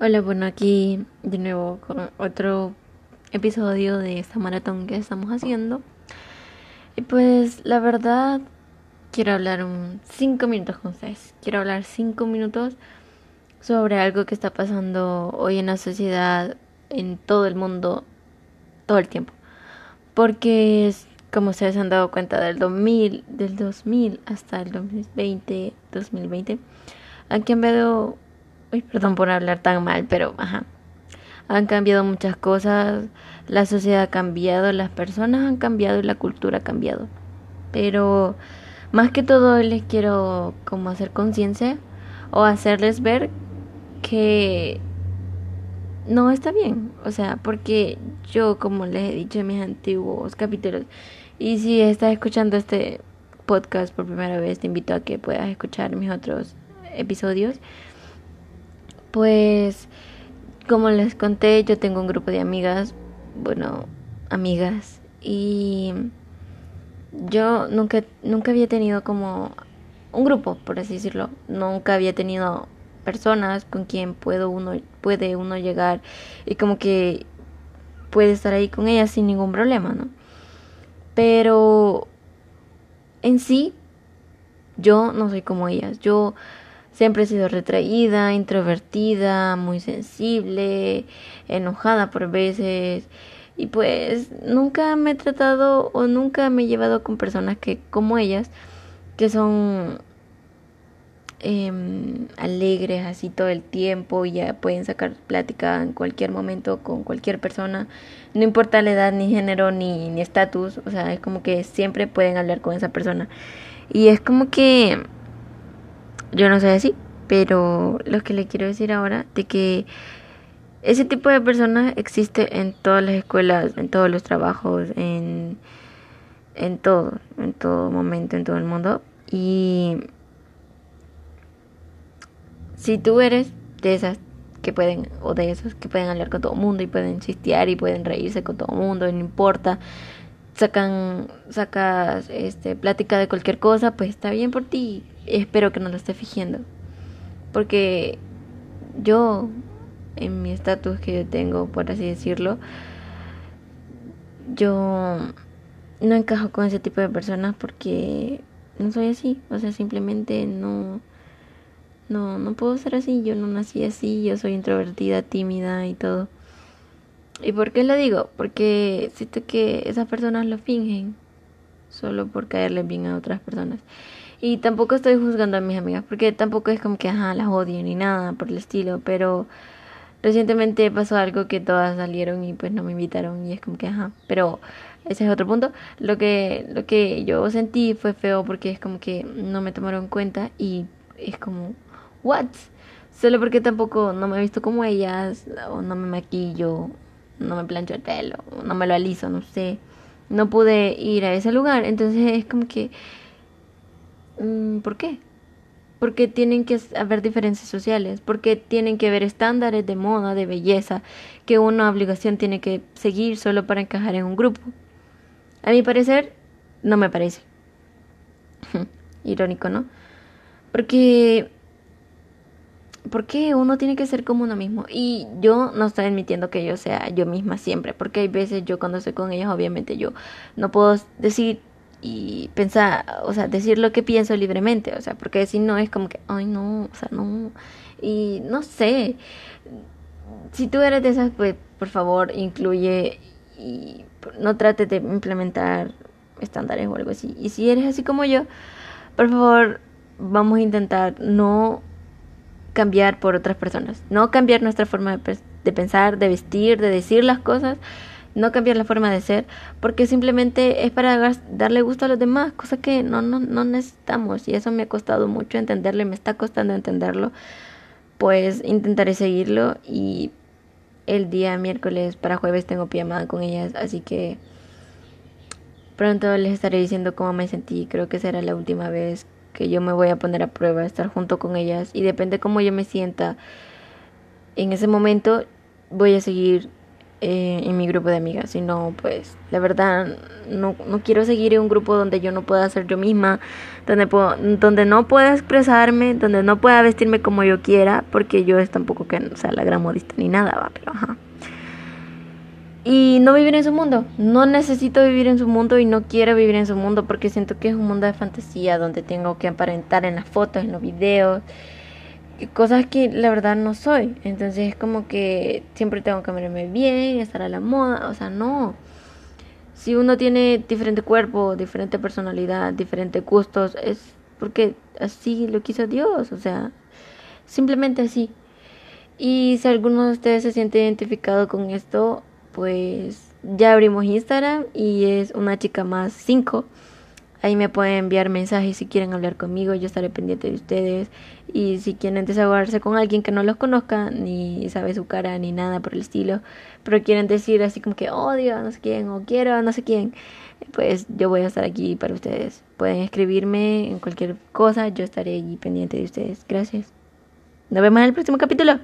Hola, bueno, aquí de nuevo con otro episodio de esta maratón que estamos haciendo. Y pues la verdad, quiero hablar un cinco minutos con ustedes. Quiero hablar cinco minutos sobre algo que está pasando hoy en la sociedad, en todo el mundo, todo el tiempo. Porque como ustedes han dado cuenta del 2000, del 2000 hasta el 2020, 2020, han cambiado perdón por hablar tan mal, pero ajá. Han cambiado muchas cosas, la sociedad ha cambiado, las personas han cambiado y la cultura ha cambiado. Pero más que todo les quiero como hacer conciencia o hacerles ver que no está bien, o sea, porque yo como les he dicho en mis antiguos capítulos y si estás escuchando este podcast por primera vez, te invito a que puedas escuchar mis otros episodios pues, como les conté, yo tengo un grupo de amigas, bueno, amigas, y yo nunca, nunca había tenido como un grupo, por así decirlo. Nunca había tenido personas con quien puedo uno, puede uno llegar y como que puede estar ahí con ellas sin ningún problema, ¿no? Pero en sí, yo no soy como ellas. Yo Siempre he sido retraída, introvertida, muy sensible, enojada por veces. Y pues nunca me he tratado o nunca me he llevado con personas que como ellas, que son em, alegres así todo el tiempo y ya pueden sacar plática en cualquier momento con cualquier persona, no importa la edad, ni género, ni estatus, o sea, es como que siempre pueden hablar con esa persona. Y es como que yo no sé así, pero lo que le quiero decir ahora de que ese tipo de personas existe en todas las escuelas, en todos los trabajos, en, en todo, en todo momento, en todo el mundo. Y si tú eres de esas que pueden, o de esos que pueden hablar con todo el mundo y pueden chistear y pueden reírse con todo el mundo, no importa, sacan, sacas este, plática de cualquier cosa, pues está bien por ti. Espero que no lo esté fingiendo. Porque yo, en mi estatus que yo tengo, por así decirlo, yo no encajo con ese tipo de personas porque no soy así. O sea, simplemente no. No, no puedo ser así. Yo no nací así. Yo soy introvertida, tímida y todo. ¿Y por qué lo digo? Porque siento que esas personas lo fingen solo por caerle bien a otras personas. Y tampoco estoy juzgando a mis amigas, porque tampoco es como que, ajá, las odio ni nada por el estilo, pero recientemente pasó algo que todas salieron y pues no me invitaron y es como que, ajá, pero ese es otro punto. Lo que, lo que yo sentí fue feo porque es como que no me tomaron en cuenta y es como, what? Solo porque tampoco no me he visto como ellas, o no me maquillo, no me plancho el pelo, no me lo aliso, no sé. No pude ir a ese lugar, entonces es como que... Mm, ¿Por qué? Porque tienen que haber diferencias sociales, porque tienen que haber estándares de moda, de belleza, que una obligación tiene que seguir solo para encajar en un grupo. A mi parecer, no me parece. Irónico, ¿no? Porque porque uno tiene que ser como uno mismo. Y yo no estoy admitiendo que yo sea yo misma siempre, porque hay veces yo cuando estoy con ellos, obviamente yo no puedo decir y pensar, o sea, decir lo que pienso libremente, o sea, porque si no es como que, ay no, o sea, no. Y no sé, si tú eres de esas, pues por favor incluye y no trates de implementar estándares o algo así. Y si eres así como yo, por favor, vamos a intentar no cambiar por otras personas, no cambiar nuestra forma de, pensar, de vestir, de decir las cosas, no cambiar la forma de ser, porque simplemente es para darle gusto a los demás, cosa que no, no, no necesitamos y eso me ha costado mucho entenderlo me está costando entenderlo, pues intentaré seguirlo y el día miércoles para jueves tengo pijamada con ellas, así que pronto les estaré diciendo cómo me sentí, creo que será la última vez que yo me voy a poner a prueba, estar junto con ellas y depende cómo yo me sienta en ese momento voy a seguir eh, en mi grupo de amigas, sino pues la verdad no, no quiero seguir en un grupo donde yo no pueda ser yo misma, donde, puedo, donde no pueda expresarme, donde no pueda vestirme como yo quiera, porque yo es tampoco que sea la gran modista ni nada, va, pero ajá. Y no vivir en su mundo, no necesito vivir en su mundo y no quiero vivir en su mundo porque siento que es un mundo de fantasía donde tengo que aparentar en las fotos, en los videos cosas que la verdad no soy. Entonces es como que siempre tengo que verme bien, estar a la moda, o sea, no. Si uno tiene diferente cuerpo, diferente personalidad, diferentes gustos, es porque así lo quiso Dios, o sea, simplemente así. Y si alguno de ustedes se siente identificado con esto, pues ya abrimos Instagram y es una chica más 5 Ahí me pueden enviar mensajes si quieren hablar conmigo, yo estaré pendiente de ustedes. Y si quieren desahogarse con alguien que no los conozca, ni sabe su cara, ni nada por el estilo, pero quieren decir así como que odio a no sé quién o quiero a no sé quién, pues yo voy a estar aquí para ustedes. Pueden escribirme en cualquier cosa, yo estaré allí pendiente de ustedes. Gracias. Nos vemos en el próximo capítulo.